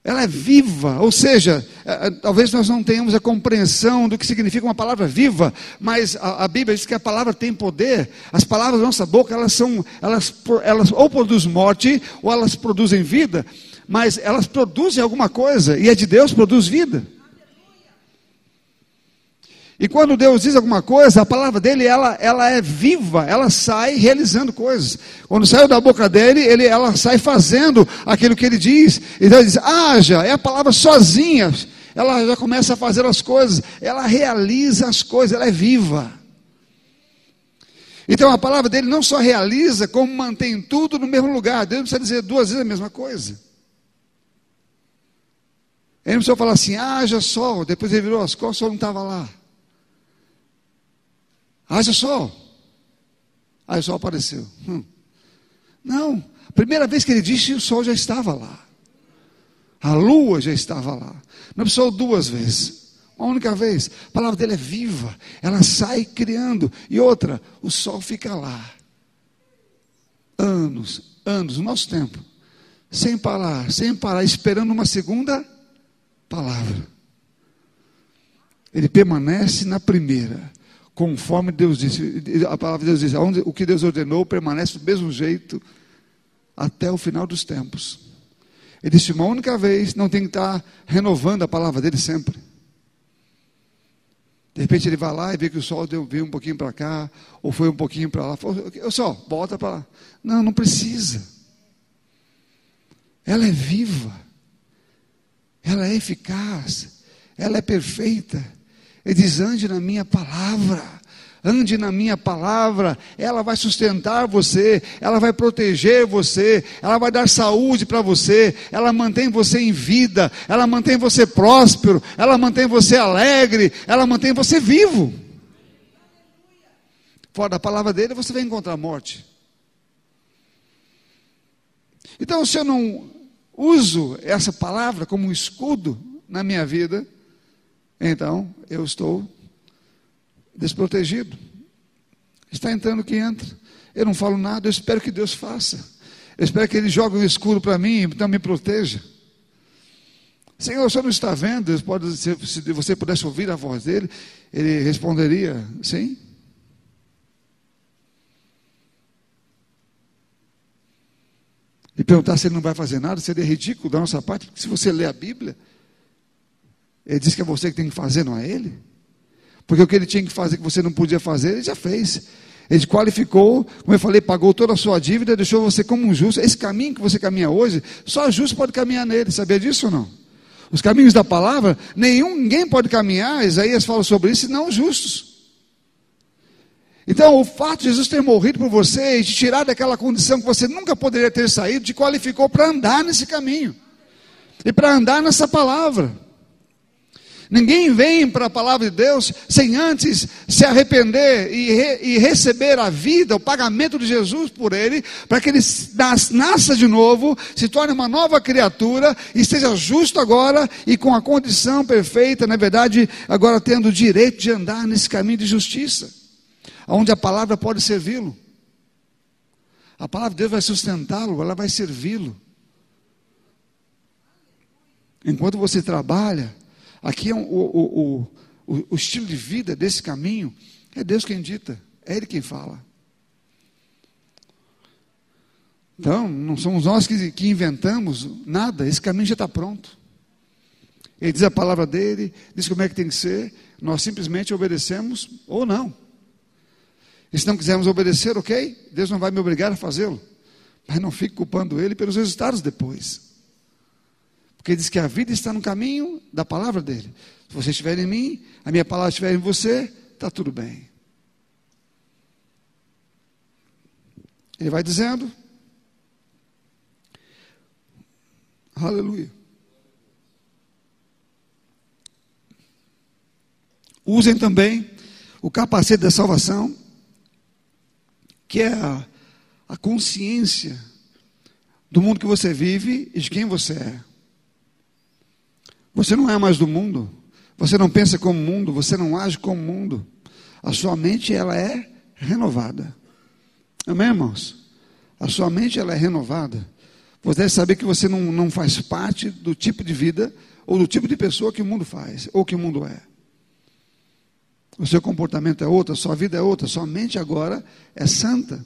Ela é viva, ou seja, é, é, talvez nós não tenhamos a compreensão do que significa uma palavra viva, mas a, a, Bíblia diz que a palavra tem poder. As palavras da nossa boca, elas são, elas, elas ou produzem morte, ou elas produzem vida mas elas produzem alguma coisa, e é de Deus produz vida. E quando Deus diz alguma coisa, a palavra dele ela, ela é viva, ela sai realizando coisas. Quando saiu da boca dele, ele, ela sai fazendo aquilo que ele diz. Então ele diz: haja, é a palavra sozinha. Ela já começa a fazer as coisas, ela realiza as coisas, ela é viva. Então a palavra dele não só realiza, como mantém tudo no mesmo lugar. Deus não precisa dizer duas vezes a mesma coisa. Ele não precisou falar assim, haja sol. Depois ele virou as costas, o sol não estava lá. Haja sol. Aí o sol apareceu. Hum. Não, a primeira vez que ele disse, o sol já estava lá. A lua já estava lá. Não precisou duas vezes. Uma única vez. A palavra dele é viva. Ela sai criando. E outra, o sol fica lá. Anos, anos, o nosso tempo. Sem parar, sem parar, esperando uma segunda palavra. Ele permanece na primeira, conforme Deus disse. A palavra de Deus diz: o que Deus ordenou permanece do mesmo jeito até o final dos tempos. Ele disse uma única vez, não tem que estar renovando a palavra dele sempre. De repente ele vai lá e vê que o sol deu, veio um pouquinho para cá, ou foi um pouquinho para lá. O sol, volta para lá. Não, não precisa. Ela é viva ela é eficaz, ela é perfeita. Ele diz: ande na minha palavra, ande na minha palavra, ela vai sustentar você, ela vai proteger você, ela vai dar saúde para você, ela mantém você em vida, ela mantém você próspero, ela mantém você alegre, ela mantém você vivo. Fora da palavra dele, você vai encontrar morte. Então, se eu não uso essa palavra como um escudo na minha vida, então eu estou desprotegido. Está entrando que entra. Eu não falo nada, eu espero que Deus faça. Eu espero que Ele jogue um escudo para mim, então me proteja. Senhor, o senhor não está vendo? Pode, se você pudesse ouvir a voz dele, ele responderia: sim. E perguntar se ele não vai fazer nada, seria ridículo da nossa parte, porque se você lê a Bíblia, ele diz que é você que tem que fazer, não é ele? Porque o que ele tinha que fazer que você não podia fazer, ele já fez. Ele qualificou, como eu falei, pagou toda a sua dívida, deixou você como um justo. Esse caminho que você caminha hoje, só justo pode caminhar nele. Sabia disso ou não? Os caminhos da palavra, nenhum, ninguém pode caminhar, Isaías fala sobre isso, não justos. Então, o fato de Jesus ter morrido por você e te tirar daquela condição que você nunca poderia ter saído, te qualificou para andar nesse caminho e para andar nessa palavra. Ninguém vem para a palavra de Deus sem antes se arrepender e, re, e, receber a vida, o pagamento de Jesus por ele, para que ele nasça de novo, se torne uma nova criatura e seja justo agora e com a condição perfeita, na verdade, agora tendo o direito de andar nesse caminho de justiça, onde a palavra pode servi-lo. A palavra de Deus vai sustentá-lo, ela vai servi-lo. Enquanto você trabalha, Aqui é um, o, o, o, o estilo de vida desse caminho é Deus quem dita, é Ele quem fala. Então, não somos nós que, que inventamos nada, esse caminho já está pronto. Ele diz a palavra dele, diz como é que tem que ser, nós simplesmente obedecemos ou não. E se não quisermos obedecer, ok, Deus não vai me obrigar a fazê-lo, mas não fique culpando ele pelos resultados depois. Porque diz que a vida está no caminho da palavra dele. Se você estiver em mim, a minha palavra estiver em você, está tudo bem. Ele vai dizendo. Aleluia. Usem também o capacete da salvação, que é a, a consciência do mundo que você vive e de quem você é. Você não é mais do mundo. Você não pensa como mundo, você não age como mundo. A sua mente ela é renovada. Amém, irmãos? A sua mente ela é renovada. Você deve saber que você não, não faz parte do tipo de vida ou do tipo de pessoa que o mundo faz, ou que o mundo é. O seu comportamento é outro, a sua vida é outra, sua mente agora é santa.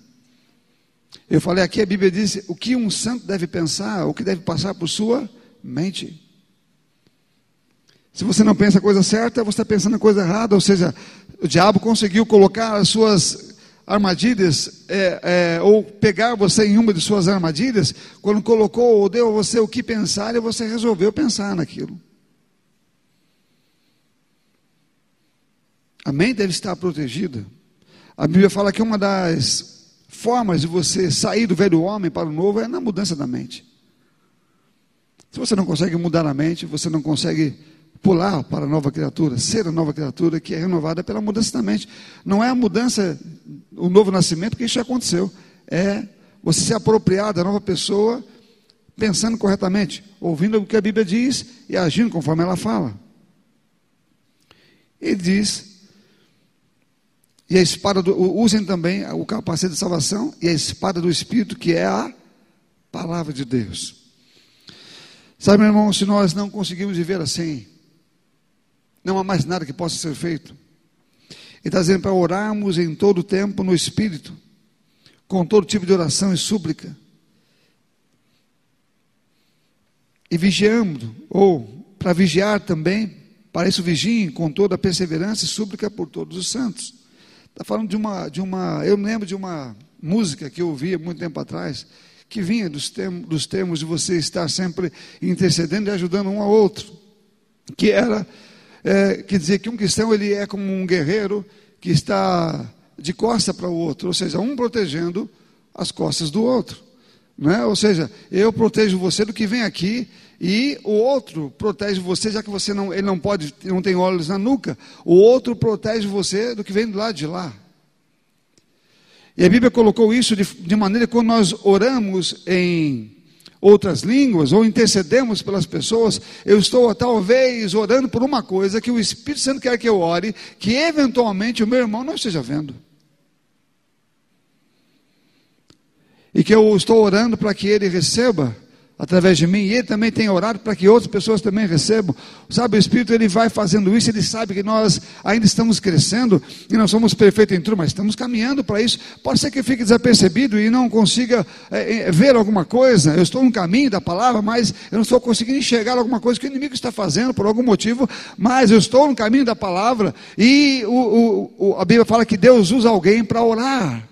Eu falei aqui, a Bíblia diz o que um santo deve pensar, o que deve passar por sua mente. Se você não pensa a coisa certa, você está pensando a coisa errada. Ou seja, o diabo conseguiu colocar as suas armadilhas, é, é, ou pegar você em uma de suas armadilhas, quando colocou ou deu a você o que pensar, e você resolveu pensar naquilo. A mente deve estar protegida. A Bíblia fala que uma das formas de você sair do velho homem para o novo é na mudança da mente. Se você não consegue mudar a mente, você não consegue pular para a nova criatura, ser a nova criatura que é renovada pela mudança da mente. Não é a mudança, o novo nascimento, que isso já aconteceu. É você se apropriar da nova pessoa pensando corretamente, ouvindo o que a Bíblia diz e agindo conforme ela fala. Ele diz, e a espada do, usem também o capacete de salvação e a espada do Espírito, que é a palavra de Deus. Sabe, meu irmão, se nós não conseguimos viver assim, não há mais nada que possa ser feito. Ele está dizendo para orarmos em todo o tempo no Espírito, com todo tipo de oração e súplica. E vigiando, ou para vigiar também, para isso vigiem com toda a perseverança e súplica por todos os santos. Está falando de uma, de uma, eu lembro de uma música que eu ouvia muito tempo atrás, que vinha dos termos, dos termos de você estar sempre intercedendo e ajudando um ao outro, que era é, quer dizer que um cristão ele é como um guerreiro que está de costa para o outro, ou seja, um protegendo as costas do outro. Né? Ou seja, eu protejo você do que vem aqui e o outro protege você, já que você não, ele não pode, não tem olhos na nuca, o outro protege você do que vem do lado de lá. E a Bíblia colocou isso de, de maneira que quando nós oramos em outras línguas, ou intercedemos pelas pessoas, eu estou talvez orando por uma coisa que o Espírito Santo quer que eu ore, que eventualmente o meu irmão não esteja vendo. E que eu estou orando para que ele receba através de mim, e ele também tem orado para que outras pessoas também recebam. Sabe, o Espírito ele vai fazendo isso, ele sabe que nós ainda estamos crescendo e não somos perfeitos em tudo, mas estamos caminhando para isso. Pode ser que fique desapercebido e não consiga é, ver alguma coisa. Eu estou no caminho da palavra, mas eu não estou conseguindo enxergar alguma coisa que o inimigo está fazendo por algum motivo, mas eu estou no caminho da palavra e o, o, a Bíblia fala que Deus usa alguém para orar.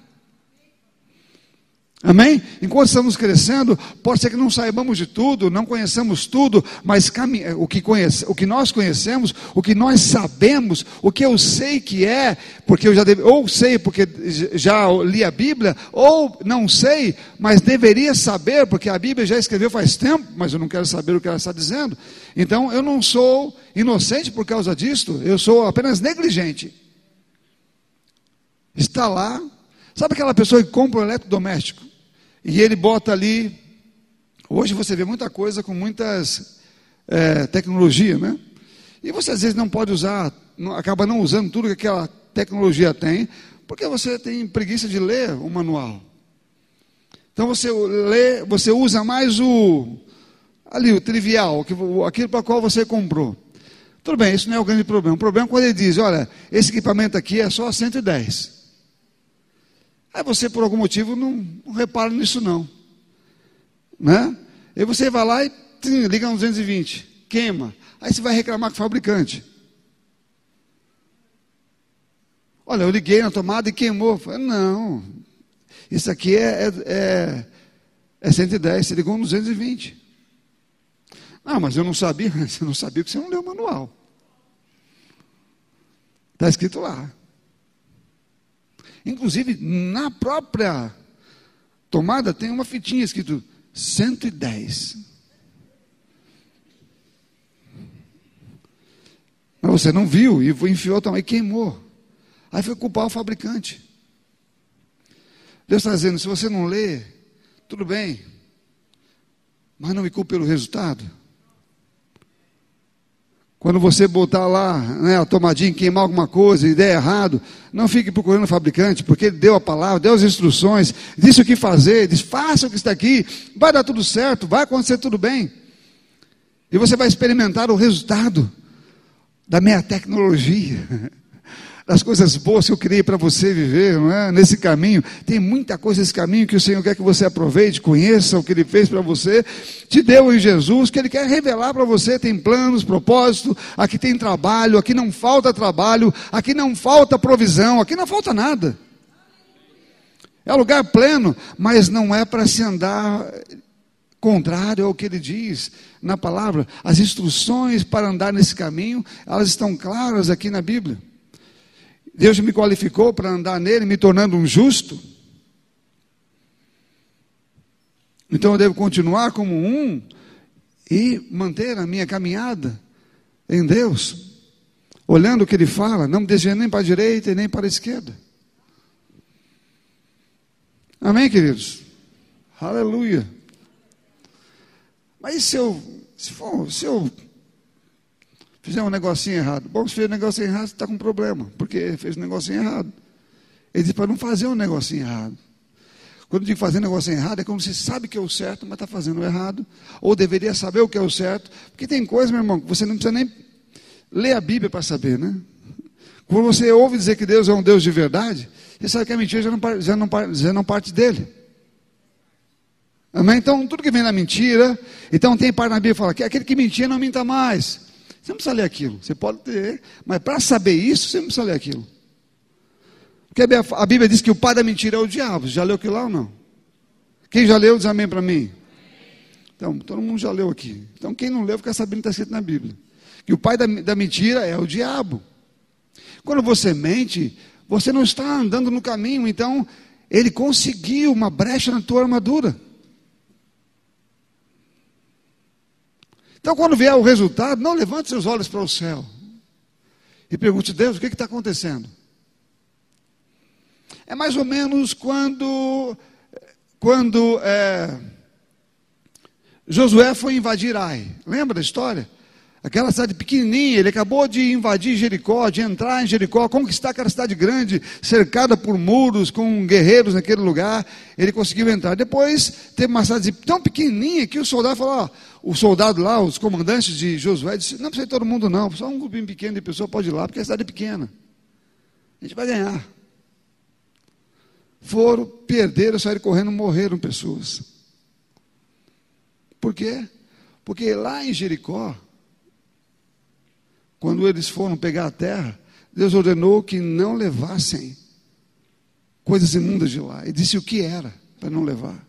Amém? Enquanto estamos crescendo, pode ser que não saibamos de tudo, não conheçamos tudo, mas o, que conhece, o que nós conhecemos, o que nós sabemos, o que eu sei que é, porque eu já deve, ou sei porque já li a Bíblia, ou não sei, mas deveria saber, porque a Bíblia já escreveu faz tempo, mas eu não quero saber o que ela está dizendo. Então eu não sou inocente por causa disto, eu sou apenas negligente. Está lá, Sabe aquela pessoa que compra um eletrodoméstico e ele bota ali. Hoje você vê muita coisa com muitas é, tecnologia, né? E você às vezes não pode usar, não, acaba não usando tudo que aquela tecnologia tem, porque você tem preguiça de ler o manual. Então você lê, você usa mais o ali o trivial, aquilo para qual você comprou. Tudo bem, isso não é o grande problema. O problema é quando ele diz, olha, esse equipamento aqui é só 110. Aí você, por algum motivo, não, não repara nisso não. Né? Aí você vai lá e liga no 220, queima. Aí você vai reclamar com o fabricante. Olha, eu liguei na tomada e queimou. Falei, não, isso aqui é, é, é, é 110, você ligou no 220. Ah, mas eu não sabia. Você não sabia que você não leu o manual. Está escrito lá. Inclusive, na própria tomada tem uma fitinha escrito 110. Mas você não viu e enfiou também, queimou. Aí foi culpar o fabricante. Deus está dizendo: se você não lê, tudo bem, mas não me culpe pelo resultado. Quando você botar lá né, a tomadinha, queimar alguma coisa e der errado, não fique procurando o fabricante, porque ele deu a palavra, deu as instruções, disse o que fazer, disse, faça o que está aqui, vai dar tudo certo, vai acontecer tudo bem. E você vai experimentar o resultado da minha tecnologia. das coisas boas que eu criei para você viver, não é? Nesse caminho, tem muita coisa nesse caminho que o Senhor quer que você aproveite, conheça o que Ele fez para você, te deu em Jesus, que Ele quer revelar para você. Tem planos, propósito, aqui tem trabalho, aqui não falta trabalho, aqui não falta provisão, aqui não falta nada. É lugar pleno, mas não é para se andar contrário ao que ele diz na palavra. As instruções para andar nesse caminho, elas estão claras aqui na Bíblia. Deus me qualificou para andar nele, me tornando um justo. Então eu devo continuar como um e manter a minha caminhada em Deus, olhando o que Ele fala, não me desviando nem para a direita e nem para a esquerda. Amém, queridos? Aleluia. Mas se eu, se, for, se eu fizer um negocinho errado. Bom, se fez um negocinho errado, você está com problema, porque fez um negocinho errado. Ele diz para não fazer um negocinho errado. Quando eu digo fazer um negocinho errado, é quando você sabe que é o certo, mas está fazendo o errado. Ou deveria saber o que é o certo. Porque tem coisa, meu irmão, que você não precisa nem ler a Bíblia para saber, né? Quando você ouve dizer que Deus é um Deus de verdade, você sabe que a mentira já não, já não, já não parte dele. Amém? Então, tudo que vem da mentira, então tem parte na Bíblia que fala que aquele que mentia não minta mais. Você não precisa ler aquilo. Você pode ter, mas para saber isso, você não precisa ler aquilo. Porque a Bíblia diz que o pai da mentira é o diabo. Já leu aquilo lá ou não? Quem já leu, diz amém para mim. Então, todo mundo já leu aqui. Então, quem não leu, fica sabendo que está escrito na Bíblia. Que o pai da, da mentira é o diabo. Quando você mente, você não está andando no caminho. Então, ele conseguiu uma brecha na tua armadura. Então, quando vier o resultado, não levante seus olhos para o céu e pergunte: Deus, o que está acontecendo? É mais ou menos quando, quando é, Josué foi invadir Ai. Lembra da história? Aquela cidade pequenininha, ele acabou de invadir Jericó, de entrar em Jericó, conquistar aquela cidade grande, cercada por muros, com guerreiros naquele lugar. Ele conseguiu entrar. Depois teve uma cidade tão pequenininha que o soldado falou: ó, o soldado lá, os comandantes de Josué, disse: não precisa ir todo mundo, não, só um grupinho pequeno de pessoas pode ir lá, porque a cidade é pequena. A gente vai ganhar. Foram, perderam, saíram correndo, morreram pessoas. Por quê? Porque lá em Jericó, quando eles foram pegar a terra, Deus ordenou que não levassem coisas imundas de lá. E disse o que era para não levar.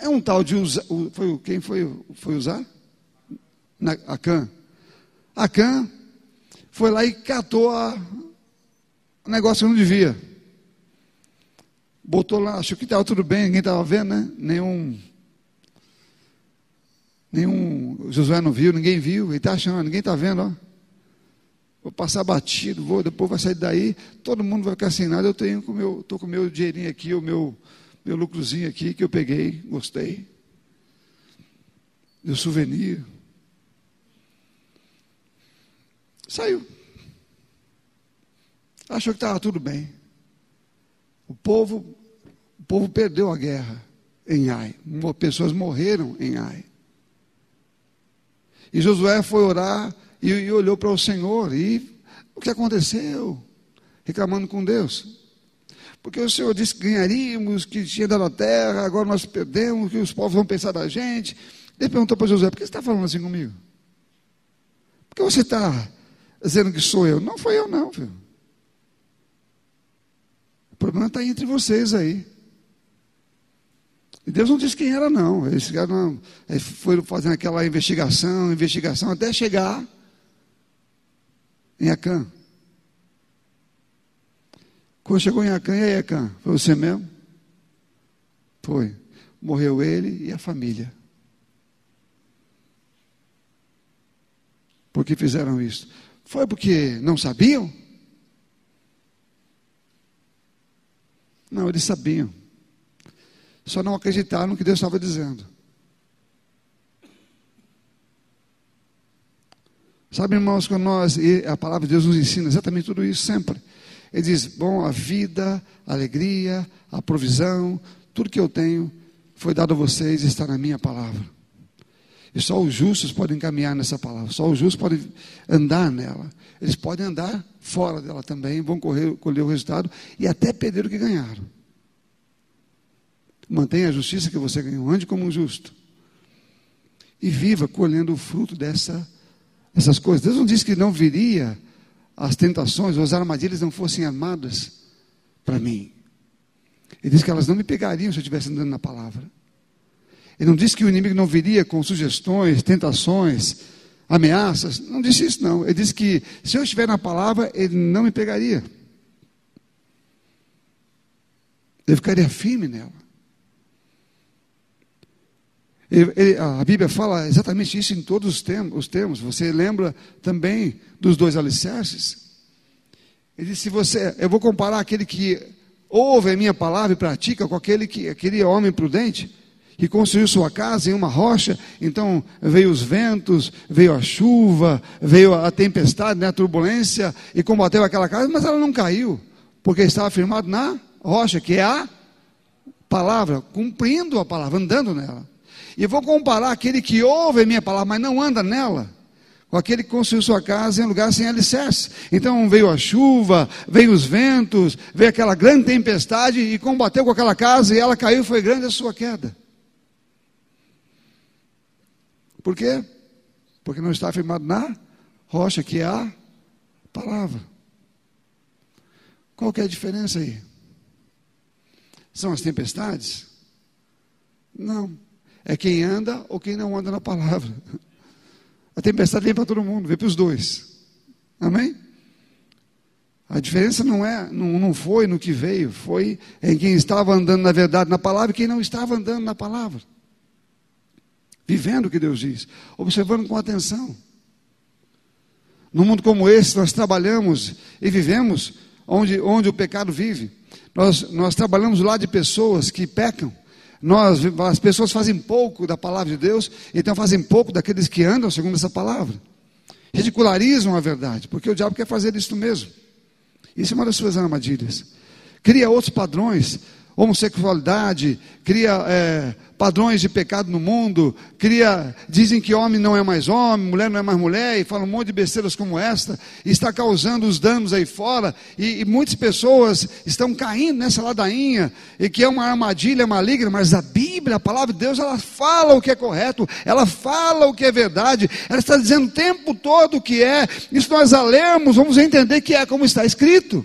É um tal de usar. Foi, quem foi, foi usar? Na, Acã. Acã foi lá e catou a, o negócio que não devia. Botou lá, achou que estava tudo bem, ninguém estava vendo, né? Nenhum Nenhum, Josué não viu, ninguém viu, ele está achando, ninguém está vendo, ó. Vou passar batido, vou, depois vai sair daí, todo mundo vai ficar sem nada. Eu tenho com meu, estou com o meu dinheirinho aqui, o meu, meu lucrozinho aqui que eu peguei, gostei. Meu souvenir. Saiu. Achou que estava tudo bem. O povo, o povo perdeu a guerra em Ai. Pessoas morreram em Ai. E Josué foi orar e, e olhou para o Senhor. E o que aconteceu? Reclamando com Deus. Porque o Senhor disse que ganharíamos, que tinha dado a terra, agora nós perdemos, que os povos vão pensar da gente. Ele perguntou para Josué: por que você está falando assim comigo? Por que você está dizendo que sou eu? Não foi eu, não, filho. O problema está entre vocês aí. E Deus não disse quem era, não. Eles, eles foram fazendo aquela investigação, investigação, até chegar em Acã. Quando chegou em Acã, e aí, Acã? Foi você mesmo? Foi. Morreu ele e a família. Por que fizeram isso? Foi porque não sabiam? Não, eles sabiam só não acreditaram no que Deus estava dizendo. Sabe, irmãos, quando nós, a palavra de Deus nos ensina exatamente tudo isso sempre. Ele diz: Bom, a vida, a alegria, a provisão, tudo que eu tenho foi dado a vocês e está na minha palavra. E só os justos podem caminhar nessa palavra, só os justos podem andar nela. Eles podem andar fora dela também, vão correr, colher o resultado e até perder o que ganharam. Mantenha a justiça que você ganhou, ande como um justo. E viva colhendo o fruto dessa, dessas coisas. Deus não disse que não viria as tentações ou as armadilhas não fossem armadas para mim. Ele disse que elas não me pegariam se eu estivesse andando na palavra. Ele não disse que o inimigo não viria com sugestões, tentações, ameaças. Não disse isso, não. Ele disse que se eu estiver na palavra, ele não me pegaria. Eu ficaria firme nela. Ele, a Bíblia fala exatamente isso em todos os termos, os termos. Você lembra também dos dois alicerces? Ele disse: se você, eu vou comparar aquele que ouve a minha palavra e pratica com aquele que aquele homem prudente que construiu sua casa em uma rocha. Então veio os ventos, veio a chuva, veio a tempestade, né, a turbulência e combateu aquela casa, mas ela não caiu porque estava firmado na rocha, que é a palavra, cumprindo a palavra, andando nela. E vou comparar aquele que ouve a minha palavra, mas não anda nela, com aquele que construiu sua casa em lugar sem alicerce. Então veio a chuva, veio os ventos, veio aquela grande tempestade e combateu com aquela casa e ela caiu, foi grande a sua queda. Por quê? Porque não está firmado na rocha, que é a palavra. Qual que é a diferença aí? São as tempestades? Não. É quem anda ou quem não anda na palavra. A tempestade vem para todo mundo, vem para os dois. Amém? A diferença não é, não, não foi no que veio, foi em quem estava andando na verdade na palavra e quem não estava andando na palavra. Vivendo o que Deus diz, observando com atenção. Num mundo como esse, nós trabalhamos e vivemos onde, onde o pecado vive. Nós, nós trabalhamos lá de pessoas que pecam, Nós, as pessoas fazem pouco da palavra de Deus, então fazem pouco daqueles que andam segundo essa palavra. Ridicularizam a verdade, porque o diabo quer fazer isso mesmo. Isso é uma das suas armadilhas. Cria outros padrões, homossexualidade, cria é, padrões de pecado no mundo, cria, dizem que homem não é mais homem, mulher não é mais mulher, e falam um monte de besteiras como esta, e está causando os danos aí fora, e, e muitas pessoas estão caindo nessa ladainha, e que é uma armadilha maligna, mas a Bíblia, a palavra de Deus, ela fala o que é correto, ela fala o que é verdade, ela está dizendo o tempo todo o que é, isso nós a lermos, vamos entender que é como está escrito.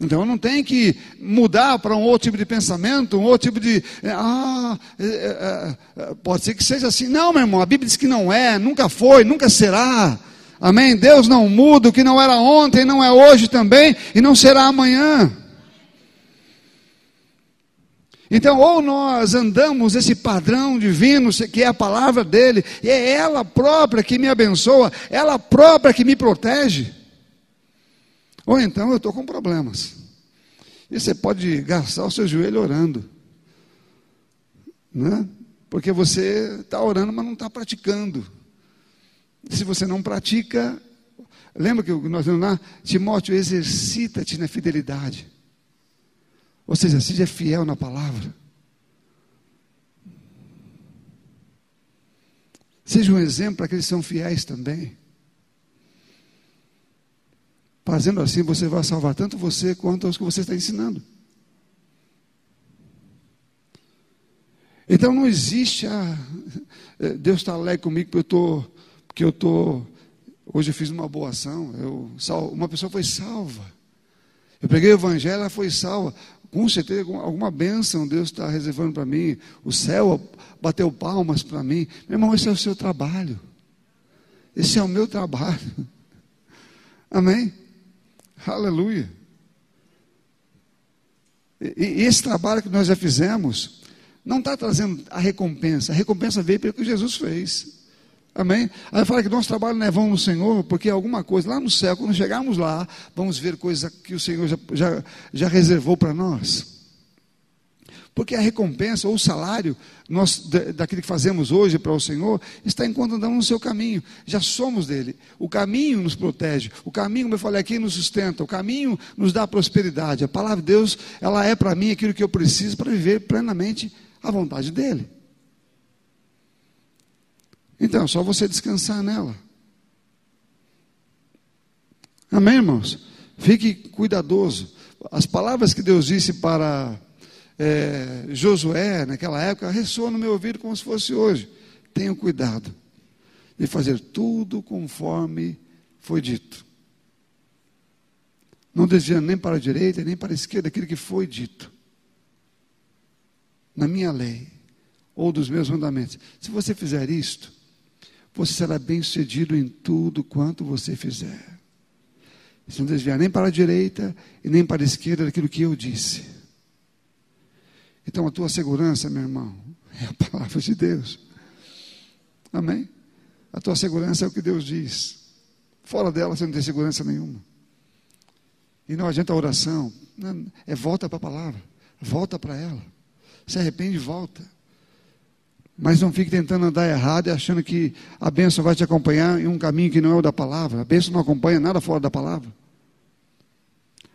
Então não tenho que mudar para um outro tipo de pensamento, um outro tipo de. Ah, é, é, é, pode ser que seja assim. Não, meu irmão, a Bíblia diz que não é, nunca foi, nunca será. Amém? Deus não muda, o que não era ontem, não é hoje também, e não será amanhã. Então, ou nós andamos esse padrão divino, que é a palavra dele, e é ela própria que me abençoa, ela própria que me protege. Ou então eu estou com problemas. E você pode gastar o seu joelho orando. Né? Porque você está orando, mas não está praticando. Se você não pratica, lembra que nós vimos lá? Timóteo, exercita-te na fidelidade. Ou seja, seja fiel na palavra. Seja um exemplo para aqueles que são fiéis também. Fazendo assim, você vai salvar tanto você quanto os que você está ensinando. Então não existe a. Eh, Deus está alegre comigo porque eu estou. Porque eu estou. Hoje eu fiz uma boa ação. Eu, uma pessoa foi salva. Eu preguei o evangelho, ela foi salva. Com certeza, alguma bênção Deus está reservando para mim. O céu bateu palmas para mim. Meu irmão, esse é o seu trabalho. Esse é o meu trabalho. Amém? Aleluia. E, e esse trabalho que nós já fizemos não está trazendo a recompensa. A recompensa veio pelo que Jesus fez. Amém? Aí fala que nosso trabalho não é vão no Senhor, porque alguma coisa lá no céu, quando chegarmos lá, vamos ver coisas que o Senhor já, já, já reservou para nós. Porque a recompensa ou o salário nós, daquilo que fazemos hoje para o Senhor está enquanto andamos no seu caminho. Já somos dele. O caminho nos protege. O caminho, como eu falei aqui, nos sustenta. O caminho nos dá prosperidade. A palavra de Deus, ela é para mim aquilo que eu preciso para viver plenamente a vontade dele. Então, é só você descansar nela. Amém, irmãos? Fique cuidadoso. As palavras que Deus disse para é, Josué, naquela época, ressoa no meu ouvido como se fosse hoje. Tenham cuidado de fazer tudo conforme foi dito. Não desviando nem para a direita, nem para a esquerda, aquilo que foi dito. Na minha lei, ou dos meus mandamentos. Se você fizer isto, você será bem sucedido em tudo quanto você fizer. Se não desviar nem para a direita e nem para a esquerda daquilo que eu disse. Então a tua segurança, meu irmão, é a palavra de Deus. Amém? A tua segurança é o que Deus diz. Fora dela você não tem segurança nenhuma. E não adianta a oração. É volta para a palavra. Volta para ela. Se arrepende e volta. Mas não fique tentando andar errado e achando que a bênção vai te acompanhar em um caminho que não é o da palavra. A bênção não acompanha nada fora da palavra.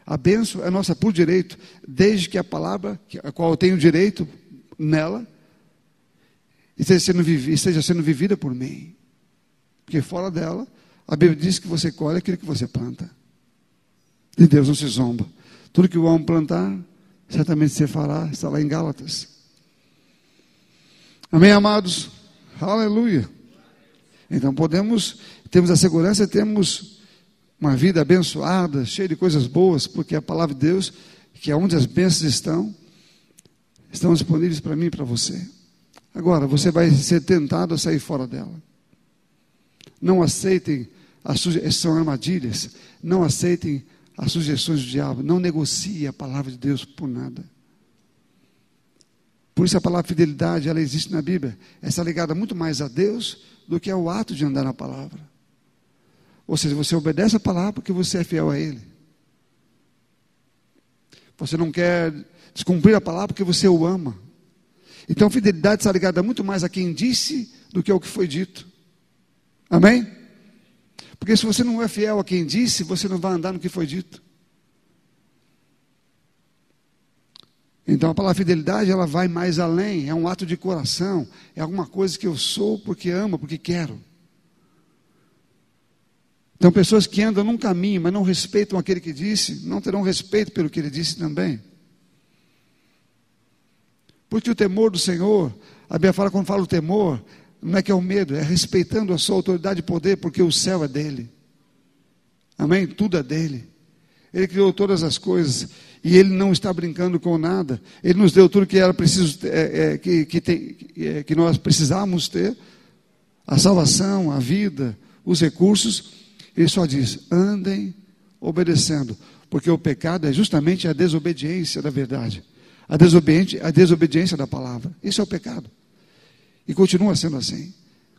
A benção é nossa por direito, desde que a palavra, a qual eu tenho direito nela, esteja sendo, vivida, esteja sendo vivida por mim. Porque fora dela, a Bíblia diz que você colhe aquilo que você planta. E Deus não se zomba. Tudo que o homem plantar, certamente você fará. Está lá em Gálatas. Amém, amados? Aleluia. Então podemos, temos a segurança, temos uma vida abençoada, cheia de coisas boas, porque a palavra de Deus, que é onde as bênçãos estão, estão disponíveis para mim e para você. Agora, você vai ser tentado a sair fora dela. Não aceitem as sugestões, são armadilhas. Não aceitem as sugestões do diabo. Não negocie a palavra de Deus por nada. Por isso a palavra fidelidade, ela existe na Bíblia. Essa é ligada muito mais a Deus do que ao ato de andar na palavra. Ou seja, você obedece a palavra porque você é fiel a Ele. Você não quer descumprir a palavra porque você o ama. Então, fidelidade está ligada muito mais a quem disse do que ao que foi dito. Amém? Porque se você não é fiel a quem disse, você não vai andar no que foi dito. Então a palavra fidelidade ela vai mais além, é um ato de coração, é alguma coisa que eu sou porque amo, porque quero. Então pessoas que andam num caminho, mas não respeitam aquele que disse, não terão respeito pelo que ele disse também. Porque o temor do Senhor, a Bíblia fala quando fala o temor, não é que é o medo, é respeitando a sua autoridade e poder, porque o céu é dele. Amém? Tudo é dele. Ele criou todas as coisas e Ele não está brincando com nada. Ele nos deu tudo que era preciso, é, é, que, que, tem, é, que nós precisávamos ter: a salvação, a vida, os recursos. Ele só diz: andem obedecendo, porque o pecado é justamente a desobediência da verdade, a desobediência, a desobediência da palavra. Isso é o pecado. E continua sendo assim.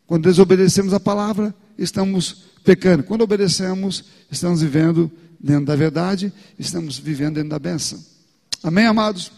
Quando desobedecemos a palavra, estamos pecando. Quando obedecemos, estamos vivendo dentro da verdade, estamos vivendo dentro da benção. Amém, amados?